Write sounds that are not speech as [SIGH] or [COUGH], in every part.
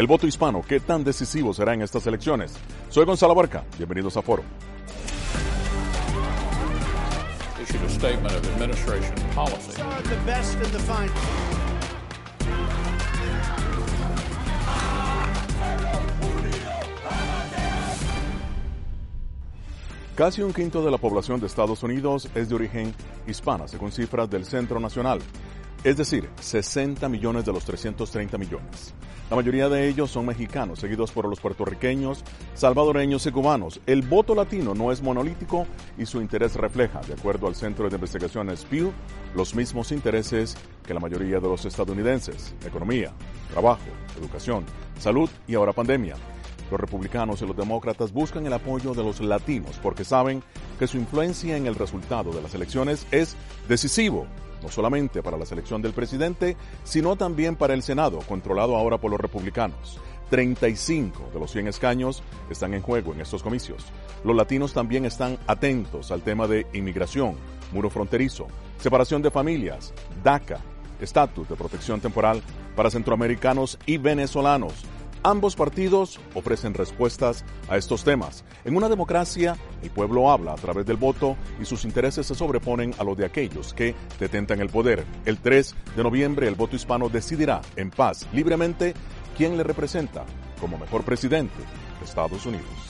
El voto hispano, ¿qué tan decisivo será en estas elecciones? Soy Gonzalo Barca, bienvenidos a Foro. Casi un quinto de la población de Estados Unidos es de origen hispana, según cifras del Centro Nacional. Es decir, 60 millones de los 330 millones. La mayoría de ellos son mexicanos, seguidos por los puertorriqueños, salvadoreños y cubanos. El voto latino no es monolítico y su interés refleja, de acuerdo al Centro de Investigaciones Pew, los mismos intereses que la mayoría de los estadounidenses. Economía, trabajo, educación, salud y ahora pandemia. Los republicanos y los demócratas buscan el apoyo de los latinos porque saben que su influencia en el resultado de las elecciones es decisivo, no solamente para la selección del presidente, sino también para el Senado, controlado ahora por los republicanos. 35 de los 100 escaños están en juego en estos comicios. Los latinos también están atentos al tema de inmigración, muro fronterizo, separación de familias, DACA, estatus de protección temporal para centroamericanos y venezolanos, Ambos partidos ofrecen respuestas a estos temas. En una democracia, el pueblo habla a través del voto y sus intereses se sobreponen a los de aquellos que detentan el poder. El 3 de noviembre el voto hispano decidirá en paz, libremente, quién le representa como mejor presidente de Estados Unidos.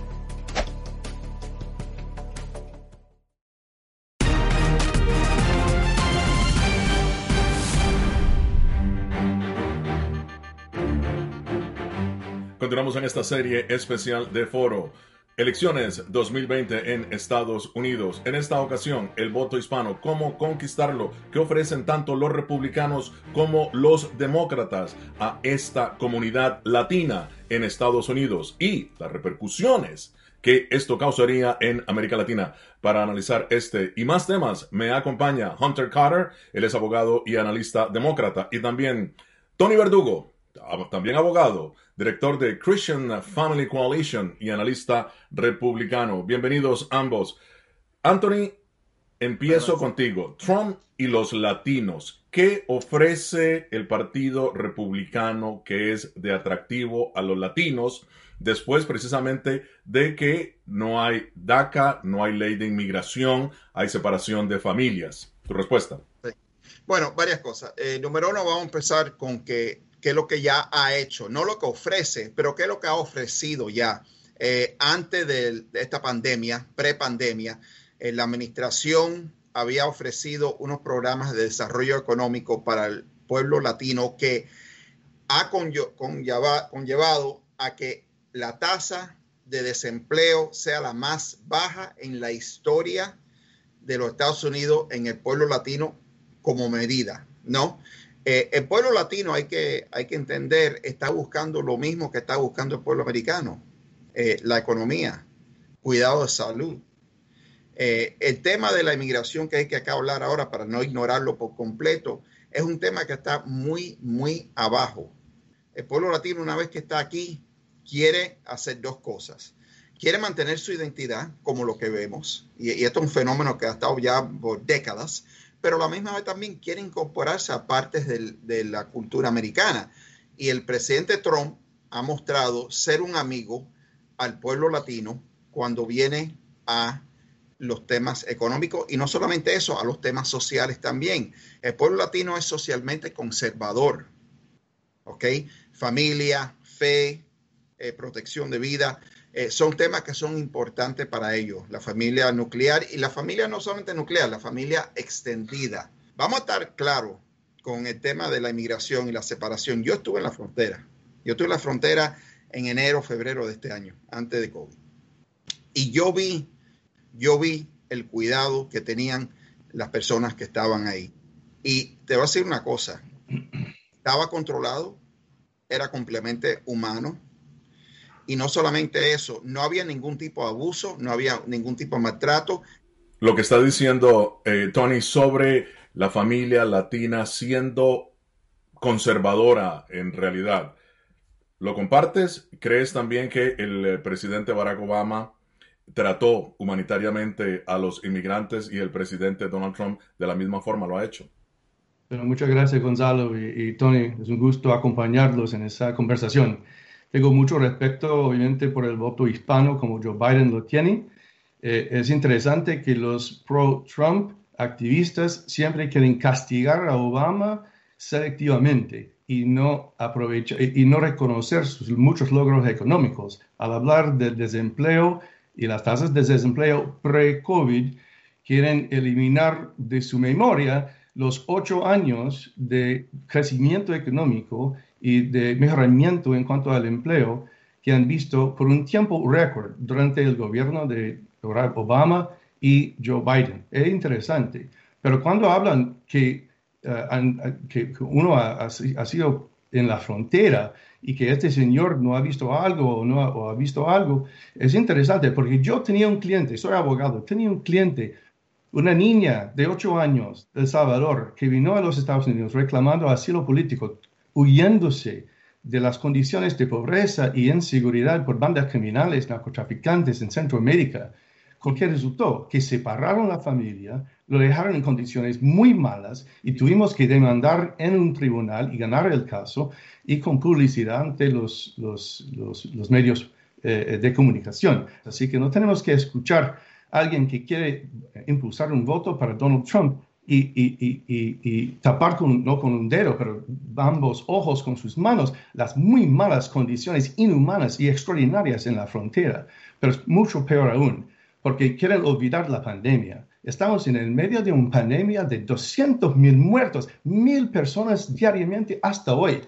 Continuamos en esta serie especial de Foro. Elecciones 2020 en Estados Unidos. En esta ocasión, el voto hispano, cómo conquistarlo, qué ofrecen tanto los republicanos como los demócratas a esta comunidad latina en Estados Unidos y las repercusiones que esto causaría en América Latina. Para analizar este y más temas, me acompaña Hunter Carter, él es abogado y analista demócrata, y también Tony Verdugo, también abogado, director de Christian Family Coalition y analista republicano. Bienvenidos ambos. Anthony, empiezo contigo. Trump y los latinos. ¿Qué ofrece el Partido Republicano que es de atractivo a los latinos después precisamente de que no hay DACA, no hay ley de inmigración, hay separación de familias? Tu respuesta. Bueno, varias cosas. Eh, número uno, vamos a empezar con que qué es lo que ya ha hecho, no lo que ofrece, pero qué es lo que ha ofrecido ya. Eh, antes de, esta pandemia, prepandemia, eh, la administración había ofrecido unos programas de desarrollo económico para el pueblo latino que ha conllevado a que la tasa de desempleo sea la más baja en la historia de los Estados Unidos en el pueblo latino como medida, ¿no? Eh, el pueblo latino, hay que, hay que entender, está buscando lo mismo que está buscando el pueblo americano, eh, la economía, cuidado de salud. Eh, el tema de la inmigración que hay que acá hablar ahora, para no ignorarlo por completo, es un tema que está muy, muy abajo. El pueblo latino, una vez que está aquí, quiere hacer dos cosas. Quiere mantener su identidad, como lo que vemos, y, y esto es un fenómeno que ha estado ya por décadas, pero a la misma vez también quiere incorporarse a partes de la cultura americana. Y el presidente Trump ha mostrado ser un amigo al pueblo latino cuando viene a los temas económicos y no solamente eso, a los temas sociales también. El pueblo latino es socialmente conservador, ¿ok? Familia, fe, eh, protección de vida. Eh, son temas que son importantes para ellos, la familia nuclear y la familia no solamente nuclear, la familia extendida. Vamos a estar claros con el tema de la inmigración y la separación. Yo estuve en la frontera, yo estuve en la frontera en enero, febrero de este año, antes de COVID. Y yo vi, yo vi el cuidado que tenían las personas que estaban ahí. Y te voy a decir una cosa, estaba controlado, era completamente humano, y no solamente eso, no había ningún tipo de abuso, no había ningún tipo de maltrato. Lo que está diciendo eh, Tony sobre la familia latina siendo conservadora en realidad. ¿Lo compartes? ¿Crees también que el eh, presidente Barack Obama trató humanitariamente a los inmigrantes y el presidente Donald Trump de la misma forma lo ha hecho? muchas gracias Gonzalo y Tony. Es un gusto acompañarlos en esta conversación. Tengo mucho respeto, obviamente, por el voto hispano como Joe Biden lo tiene. Eh, es interesante que los pro-Trump activistas siempre quieren castigar a Obama selectivamente y no aprovechar y no reconocer sus muchos logros económicos. Al hablar del desempleo y las tasas de desempleo pre-COVID, quieren eliminar de su memoria los ocho años de crecimiento económico y de mejoramiento en cuanto al empleo que han visto por un tiempo récord durante el gobierno de Obama y Joe Biden. Es interesante. Pero cuando hablan que, eh, que uno ha, sido en la frontera y que este señor no ha visto algo o no ha, ha visto algo, es interesante porque yo tenía un cliente, soy abogado, tenía un cliente una niña de ocho años de El Salvador que vino a los Estados Unidos reclamando asilo político huyéndose de las condiciones de pobreza y inseguridad por bandas criminales, narcotraficantes en Centroamérica, con que resultó que separaron la familia, lo dejaron en condiciones muy malas y tuvimos que demandar en un tribunal y ganar el caso y con publicidad ante los, los, los, medios eh, de comunicación. Así que no tenemos que escuchar a alguien que quiere impulsar un voto para Donald Trump y, tapar con, no con un dedo, pero ambos ojos con sus manos, las muy malas condiciones inhumanas y extraordinarias en la frontera. Pero es mucho peor aún, porque quieren olvidar la pandemia. Estamos en el medio de una pandemia de 200 mil muertos, mil personas diariamente hasta hoy.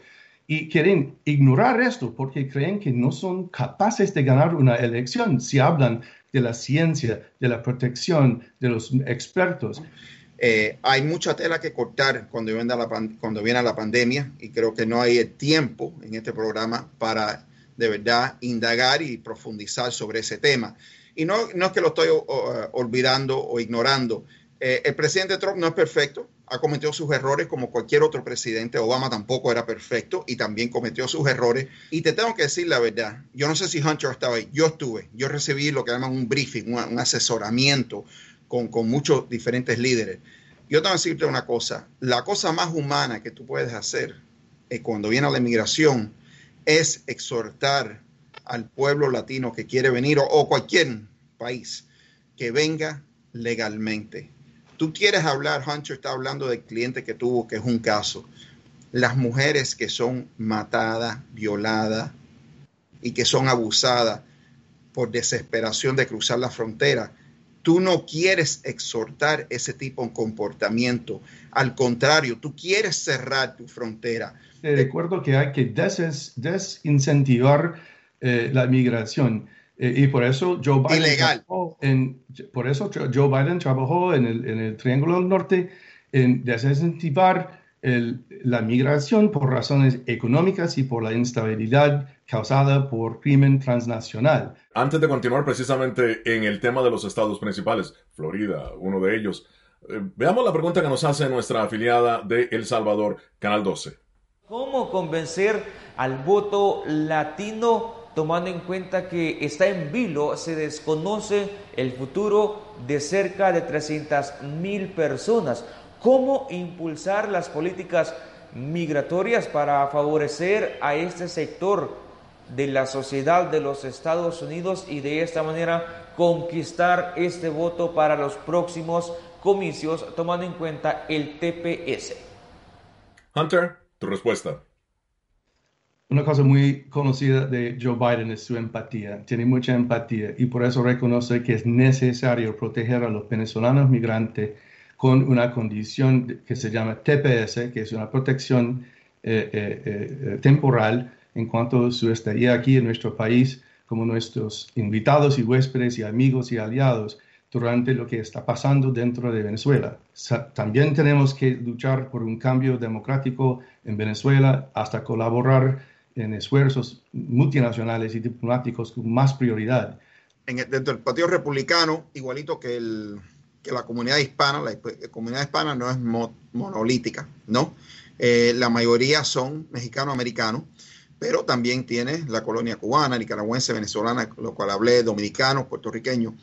Y quieren ignorar esto porque creen que no son capaces de ganar una elección si hablan de la ciencia, de la protección, de los expertos. Eh, hay mucha tela que cortar cuando viene, la, cuando viene la pandemia y creo que no hay el tiempo en este programa para de verdad indagar y profundizar sobre ese tema. Y no, no es que lo estoy olvidando o ignorando. Eh, el presidente Trump no es perfecto, ha cometido sus errores como cualquier otro presidente. Obama tampoco era perfecto y también cometió sus errores. Y te tengo que decir la verdad, yo no sé si Hunter estaba ahí, yo estuve, yo recibí lo que llaman un briefing, un asesoramiento con, muchos diferentes líderes. Yo te voy decirte una cosa, la cosa más humana que tú puedes hacer eh, cuando viene a la inmigración es exhortar al pueblo latino que quiere venir o, cualquier país que venga legalmente. Tú quieres hablar, Hunter está hablando del cliente que tuvo, que es un caso. Las mujeres que son matadas, violadas y que son abusadas por desesperación de cruzar la frontera Tú no quieres exhortar ese tipo de comportamiento. Al contrario, tú quieres cerrar tu frontera. De acuerdo que hay que des desincentivar eh, la migración. Eh, y por eso Joe Biden Ilegal. trabajó en, por eso Joe Biden trabajó en el, en el Triángulo del Norte en desincentivar el, la migración por razones económicas y por la instabilidad causada por crimen transnacional. Antes de continuar precisamente en el tema de los estados principales, Florida, uno de ellos, eh, veamos la pregunta que nos hace nuestra afiliada de El Salvador, Canal 12. ¿Cómo convencer al voto latino tomando en cuenta que está en vilo, se desconoce el futuro de cerca de 300 mil personas? ¿Cómo impulsar las políticas migratorias para favorecer a este sector de la sociedad de los Estados Unidos y de esta manera conquistar este voto para los próximos comicios tomando en cuenta el TPS? Hunter, tu respuesta. Una cosa muy conocida de Joe Biden es su empatía. Tiene mucha empatía y por eso reconoce que es necesario proteger a los venezolanos migrantes con una condición que se llama TPS, que es una protección eh, eh, eh, temporal en cuanto a su estadía aquí en nuestro país, como nuestros invitados y huéspedes y amigos y aliados durante lo que está pasando dentro de Venezuela. También tenemos que luchar por un cambio democrático en Venezuela hasta colaborar en esfuerzos multinacionales y diplomáticos con más prioridad. En el, dentro del Partido Republicano, igualito que, el, que la comunidad hispana, la, la comunidad hispana no es mo, monolítica, ¿no? Eh, la mayoría son mexicanos-americanos, pero también tiene la colonia cubana, nicaragüense, venezolana, lo cual hablé, dominicanos, puertorriqueños.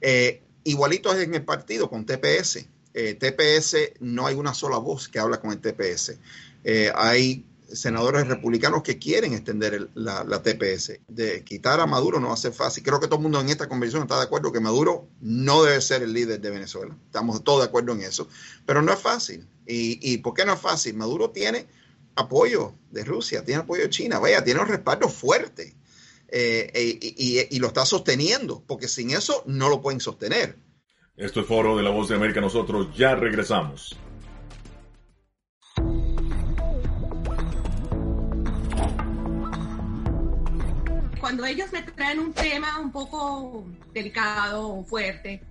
Eh, igualito es en el partido con TPS. Eh, TPS no hay una sola voz que habla con el TPS. Eh, hay senadores republicanos que quieren extender la, TPS. De quitar a Maduro no va a ser fácil. Creo que todo el mundo en esta convención está de acuerdo que Maduro no debe ser el líder de Venezuela. Estamos todos de acuerdo en eso. Pero no es fácil. ¿Y, y por qué no es fácil? Maduro tiene apoyo de Rusia, tiene apoyo de China, vaya, tiene un respaldo fuerte. Eh, y, y, y, lo está sosteniendo, porque sin eso no lo pueden sostener. Esto es Foro de la Voz de América, nosotros ya regresamos. Cuando ellos me traen un tema un poco delicado o fuerte,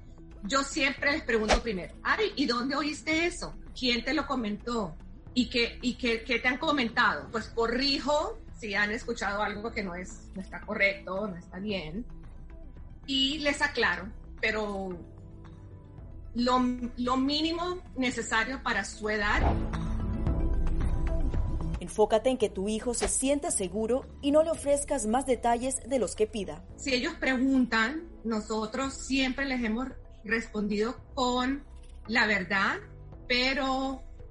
yo siempre les pregunto primero, Ari, ¿y dónde oíste eso? ¿Quién te lo comentó? ¿Y qué, y qué, qué te han comentado? Pues corrijo si han escuchado algo que no, es, no está correcto, no está bien. Y les aclaro, pero lo, lo mínimo necesario para su edad. Enfócate en que tu hijo se sienta seguro y no le ofrezcas más detalles de los que pida. Si ellos preguntan, nosotros siempre les hemos respondido con la verdad, pero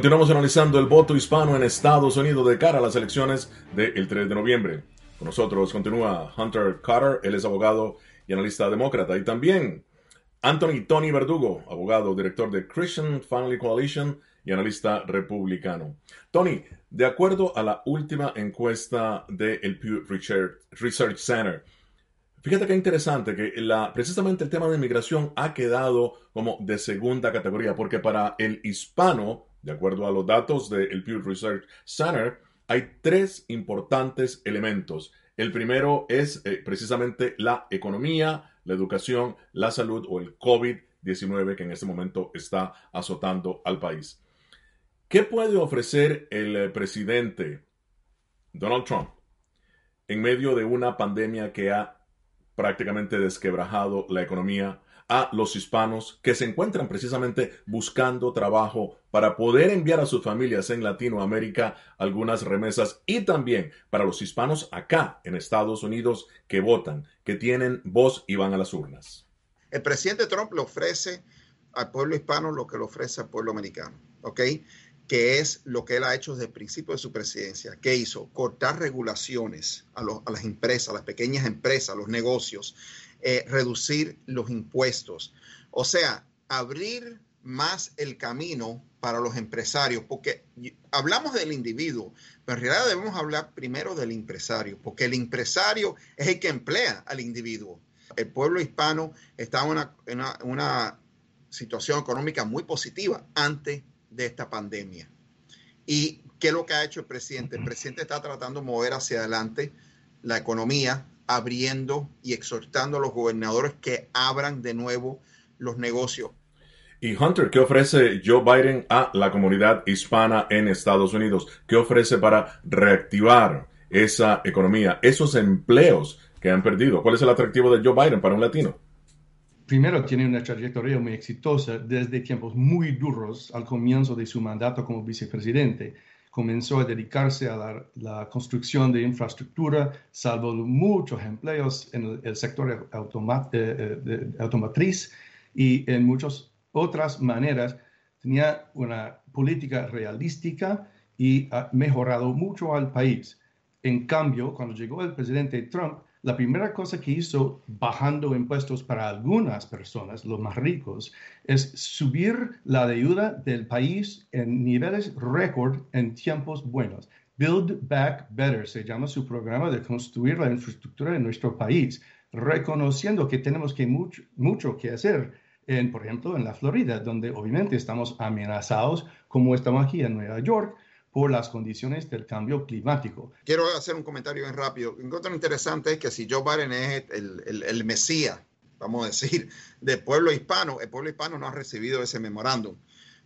Continuamos analizando el voto hispano en Estados Unidos de cara a las elecciones del 3 de noviembre. Con nosotros continúa Hunter Carter, él es abogado y analista demócrata, y también Anthony Tony Verdugo, abogado, director de Christian Family Coalition y analista republicano. Tony, De acuerdo a la última encuesta del Pew Research Center, fíjate qué interesante que la, precisamente el tema de inmigración ha quedado como de segunda categoría, porque para el hispano, de acuerdo a los datos del Pew Research Center, hay tres importantes elementos. El primero es eh, precisamente la economía, la educación, la salud o el COVID-19 que en este momento está azotando al país. ¿Qué puede ofrecer el eh, presidente Donald Trump en medio de una pandemia que ha prácticamente desquebrajado la economía a los hispanos que se encuentran precisamente buscando trabajo para poder enviar a sus familias en Latinoamérica algunas remesas y también para los hispanos acá en Estados Unidos que votan, que tienen voz y van a las urnas? El presidente Trump le ofrece al pueblo hispano lo que le ofrece al pueblo americano, ¿ok? Que es lo que él ha hecho desde el principio de su presidencia. ¿Qué hizo? Cortar regulaciones a, las empresas, a las pequeñas empresas, los negocios, eh, reducir los impuestos. O sea, abrir más el camino para los empresarios, porque hablamos del individuo, pero en realidad debemos hablar primero del empresario, porque el empresario es el que emplea al individuo. El pueblo hispano está en una, una situación económica muy positiva antes de esta pandemia. ¿Y qué es lo que ha hecho el presidente? El presidente está tratando de mover hacia adelante la economía, abriendo y exhortando a los gobernadores que abran de nuevo los negocios. Y Hunter, ¿qué ofrece Joe Biden a la comunidad hispana en Estados Unidos? ¿Qué ofrece para reactivar esa economía, esos empleos que han perdido? ¿Cuál es el atractivo de Joe Biden para un latino? Primero tiene una trayectoria muy exitosa desde tiempos muy duros al comienzo de su mandato como vicepresidente. Comenzó a dedicarse a la, construcción de infraestructura, salvó muchos empleos en el, sector eh, eh, automotriz y en muchas otras maneras. Tenía una política realística y ha mejorado mucho al país. En cambio, cuando llegó el presidente Trump, la primera cosa que hizo bajando impuestos para algunas personas, los más ricos, es subir la deuda del país en niveles récord en tiempos buenos. Build Back Better se llama su programa de construir la infraestructura en nuestro país, reconociendo que tenemos que mucho, mucho que hacer, en, por ejemplo, en la Florida, donde obviamente estamos amenazados, como estamos aquí en Nueva York, por las condiciones del cambio climático. Quiero hacer un comentario bien rápido. Un encuentro interesante es que si Joe Biden es el, el, el mesías, vamos a decir, del pueblo hispano, el pueblo hispano no ha recibido ese memorándum,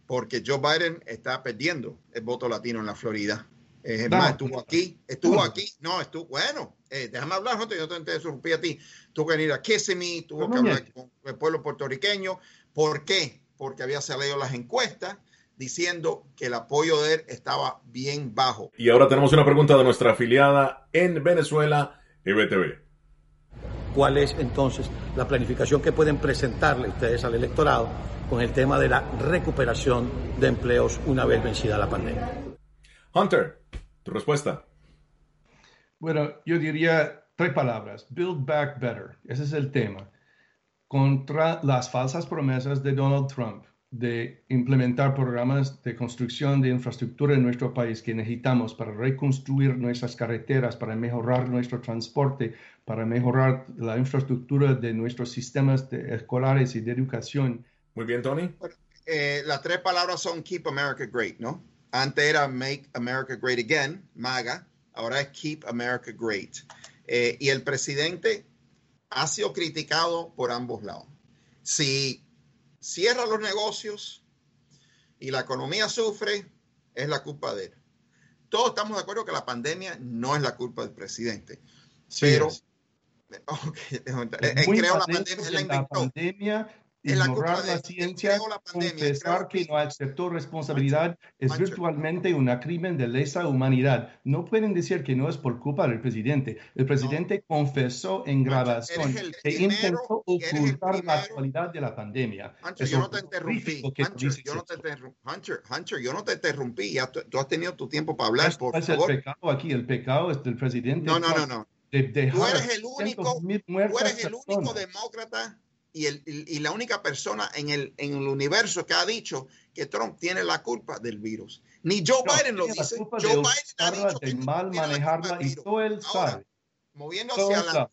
porque Joe Biden está perdiendo el voto latino en la Florida. Es más, estuvo aquí, estuvo aquí, no, estuvo, bueno, eh, déjame hablar, yo te interrumpí a ti, tuvo que venir a Kissimmee, tuvo que hablar con el pueblo puertorriqueño. ¿Por qué? Porque había salido las encuestas, diciendo que el apoyo de él estaba bien bajo. Y ahora tenemos una pregunta de nuestra afiliada en Venezuela, EBTV. ¿Cuál es entonces la planificación que pueden presentarle ustedes al electorado con el tema de la recuperación de empleos una vez vencida la pandemia? Hunter, tu respuesta. Bueno, yo diría tres palabras. Build back better. Ese es el tema. Contra las falsas promesas de Donald Trump de implementar programas de construcción de infraestructura en nuestro país que necesitamos para reconstruir nuestras carreteras, para mejorar nuestro transporte, para mejorar la infraestructura de nuestros sistemas escolares y de educación. Muy bien, Tony. Eh, las tres palabras son Keep America Great, ¿no? Antes era Make America Great Again, MAGA, ahora es Keep America Great. Eh, y el presidente ha sido criticado por ambos lados. Si cierra los negocios y la economía sufre, es la culpa de él. Todos estamos de acuerdo que la pandemia no es la culpa del presidente, pero [LAUGHS] creo la pandemia, la pandemia ignorar la, ciencia, confesar que no aceptó responsabilidad es virtualmente un crimen de lesa humanidad. No pueden decir que no es por culpa del presidente. El presidente confesó en grabación que intentó ocultar la actualidad de la pandemia. Hunter, yo no te interrumpí. Hunter, yo no te, Hunter, Hunter, yo no te interrumpí. tú, has tenido tu tiempo para hablar, por es favor. el pecado aquí? El pecado es del presidente. No, no, no, no. tú eres el único, tú eres el único demócrata y, el, y, la única persona en el, en el universo que ha dicho que Trump tiene la culpa del virus. Ni Joe Biden lo dice. Joe Biden ha dicho de mal manejarla y todo él sabe. Moviéndose a la...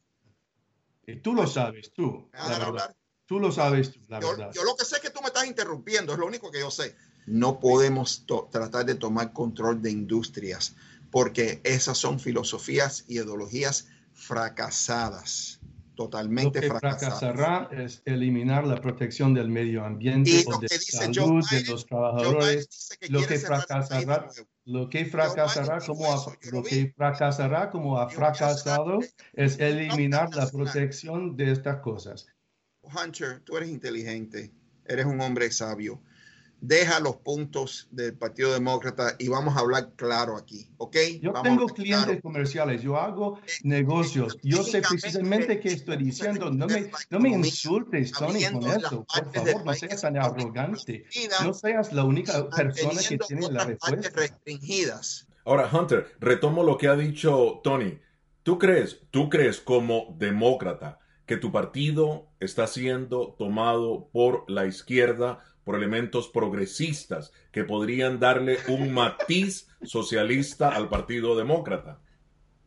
Y tú lo sabes, tú. La verdad. Tú lo sabes, tú, la yo, verdad. Yo lo que sé es que tú me estás interrumpiendo, es lo único que yo sé. No podemos tratar de tomar control de industrias porque esas son filosofías y ideologías fracasadas totalmente lo que fracasará es eliminar la protección del medio ambiente o de salud de los trabajadores. Lo que fracasará, lo que fracasará como ha, lo que fracasará como ha fracasado es eliminar la protección de estas cosas. Hunter, tú eres inteligente, eres un hombre sabio deja los puntos del Partido Demócrata y vamos a hablar claro aquí, ¿ok? Yo tengo clientes comerciales, yo hago eh, negocios, yo sé precisamente qué estoy diciendo, no me, no me insultes, Tony, con eso, por favor, no seas tan arrogante, no seas la única persona que tiene la respuesta. Restringidas. Ahora, Hunter, retomo lo que ha dicho Tony. ¿Tú crees, tú crees como demócrata que tu partido está siendo tomado por la izquierda por elementos progresistas que podrían darle un matiz socialista al Partido Demócrata.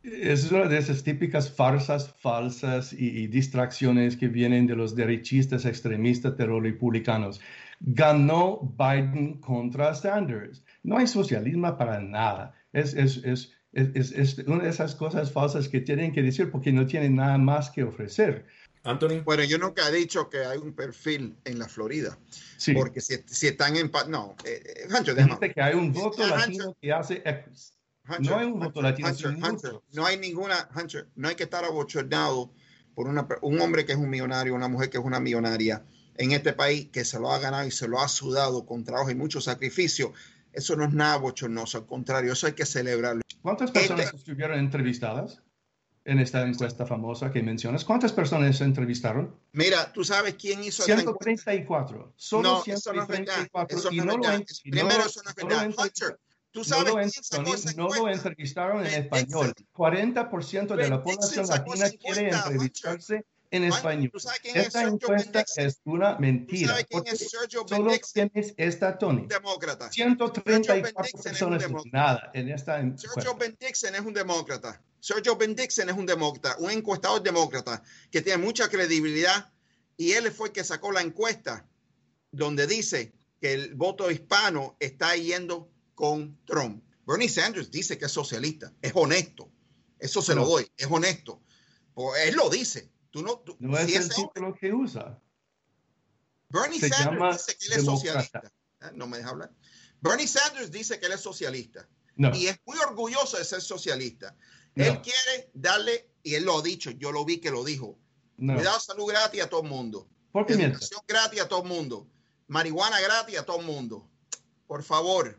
Es una de esas típicas farsas falsas y, distracciones que vienen de los derechistas extremistas los republicanos. Ganó Biden contra Sanders. No hay socialismo para nada. Es, es, es, es, una de esas cosas falsas que tienen que decir porque no tienen nada más que ofrecer. Anthony. Bueno, yo nunca he dicho que hay un perfil en la Florida. Sí. Porque si, si están en... No, eh, eh Hunter, que hay un voto latino que hace no hay un voto latino. no hay ninguna... Hunter, no hay que estar abochornado por una, un hombre que es un millonario, una mujer que es una millonaria en este país que se lo ha ganado y se lo ha sudado con trabajo y mucho sacrificio. Eso no es nada bochornoso, al contrario, eso hay que celebrarlo. ¿Cuántas personas este estuvieron entrevistadas? En esta encuesta famosa que mencionas. ¿Cuántas personas se entrevistaron? Mira, ¿tú sabes quién hizo 134. Solo no, 134. Eso no es verdad. Eso no Primero, eso no es verdad. Hunter, ¿tú sabes no, lo, quién no lo entrevistaron en español. 40% de la población latina quiere entrevistarse en español. Esta encuesta es una mentira. Solo tienes esta Tony. Demócrata. 134 personas nada en esta encuesta. Sergio Ben Dixon es un demócrata. Sergio Ben Dixon es un demócrata, un encuestador demócrata que tiene mucha credibilidad y él fue el que sacó la encuesta donde dice que el voto hispano está yendo con Trump. Bernie Sanders dice que es socialista, es honesto. Eso se lo doy, es honesto. Pues él lo dice. Tú no, no es el título que usa. Bernie Sanders dice que él es socialista. Ah, no me deja hablar. Bernie Sanders dice que él es socialista. Y es muy orgulloso de ser socialista. Él quiere darle, y él lo ha dicho, yo lo vi que lo dijo, cuidado, salud gratis a todo el mundo. ¿Por qué Educación gratis a todo el mundo. Marihuana gratis a todo el mundo. Por favor.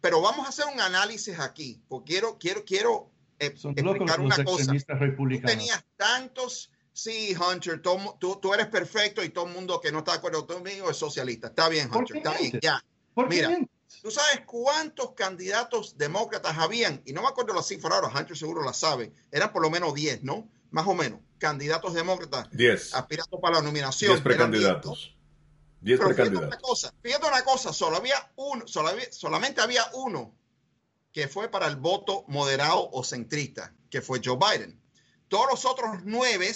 Pero vamos a hacer un análisis aquí, porque quiero, quiero, quiero eh, explicar una cosa. Tú tenías tantos sí, Hunter, tú, tú, eres perfecto y todo el mundo que no está de acuerdo conmigo es socialista. Está bien, Hunter, está bien, ya. Mira, ¿tú sabes cuántos candidatos demócratas habían? Y no me acuerdo la cifra ahora, Hunter seguro la sabe. Eran por lo menos 10, ¿no? Más o menos. Candidatos demócratas. 10. Aspirando para la nominación. 10 precandidatos. 10 precandidatos. Una cosa, fíjate una cosa, solo había uno, solamente había uno que fue para el voto moderado o centrista, que fue Joe Biden. Todos los otros nueve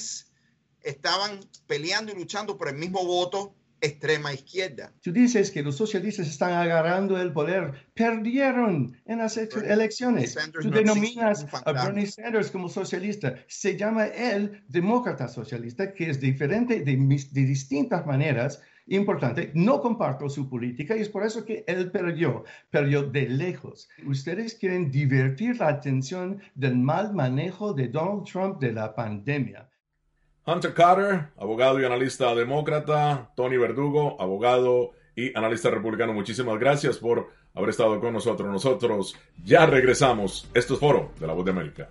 estaban peleando y luchando por el mismo voto extrema izquierda. Tú dices que los socialistas están agarrando el poder, perdieron en las elecciones. Tú denominas a Bernie Sanders como socialista. Se llama él demócrata socialista, que es diferente de, de distintas maneras. Importante, no comparto su política y es por eso que él perdió, perdió de lejos. Ustedes quieren divertir la atención del mal manejo de Donald Trump de la pandemia. Hunter Carter, abogado y analista demócrata, Tony Verdugo, abogado y analista republicano, muchísimas gracias por haber estado con nosotros. Nosotros ya regresamos. Esto es Foro de la Voz de América.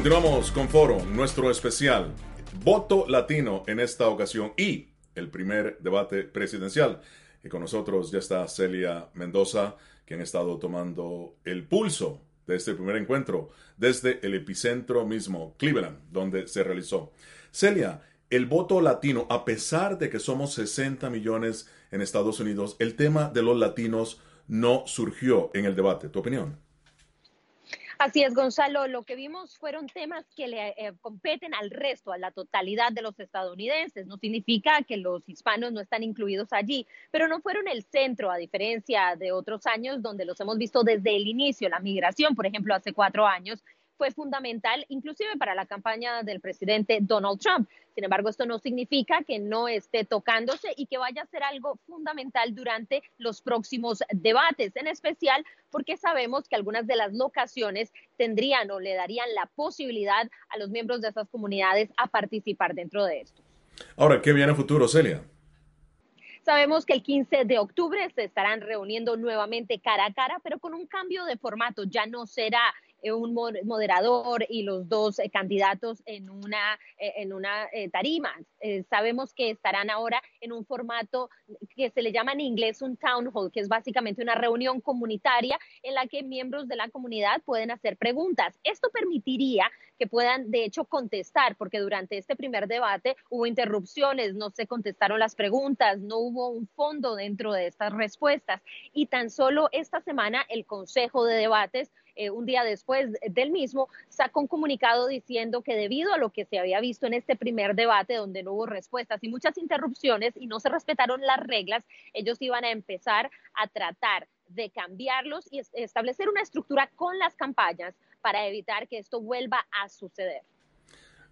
Continuamos con Foro, nuestro especial. Voto latino en esta ocasión y el primer debate presidencial. Y con nosotros ya está Celia Mendoza, quien ha estado tomando el pulso de este primer encuentro desde el epicentro mismo, Cleveland, donde se realizó. Celia, el voto latino, a pesar de que somos 60 millones en Estados Unidos, el tema de los latinos no surgió en el debate. ¿Tu opinión? Así es, Gonzalo. Lo que vimos fueron temas que le eh, competen al resto, a la totalidad de los estadounidenses. No significa que los hispanos no están incluidos allí, pero no fueron el centro, a diferencia de otros años donde los hemos visto desde el inicio. La migración, por ejemplo, hace cuatro años fue fundamental, inclusive para la campaña del presidente Donald Trump. Sin embargo, esto no significa que no esté tocándose y que vaya a ser algo fundamental durante los próximos debates, en especial porque sabemos que algunas de las locaciones tendrían o le darían la posibilidad a los miembros de esas comunidades a participar dentro de esto. Ahora, ¿qué viene a futuro, Celia? Sabemos que el 15 de octubre se estarán reuniendo nuevamente cara a cara, pero con un cambio de formato. Ya no será un moderador y los dos eh, candidatos en una, eh, en una tarima. sabemos que estarán ahora en un formato que se le llama en inglés un town hall, que es básicamente una reunión comunitaria en la que miembros de la comunidad pueden hacer preguntas. Esto permitiría que puedan, de hecho, contestar, porque durante este primer debate hubo interrupciones, no se contestaron las preguntas, no hubo un fondo dentro de estas respuestas. Y tan solo esta semana el Consejo de Debates eh, un día después del mismo, sacó un comunicado diciendo que debido a lo que se había visto en este primer debate, donde no hubo respuestas y muchas interrupciones y no se respetaron las reglas, ellos iban a empezar a tratar de cambiarlos y establecer una estructura con las campañas para evitar que esto vuelva a suceder.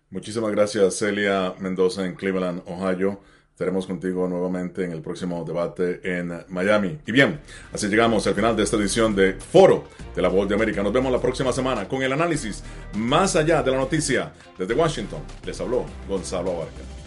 Muchísimas gracias, Celia Mendoza en Cleveland, Ohio. Estaremos contigo nuevamente en el próximo debate en Miami. Y bien, así llegamos al final de esta edición de Foro de la Voz de América. Nos vemos la próxima semana con el análisis más allá de la noticia. Desde Washington les habló Gonzalo Abarca.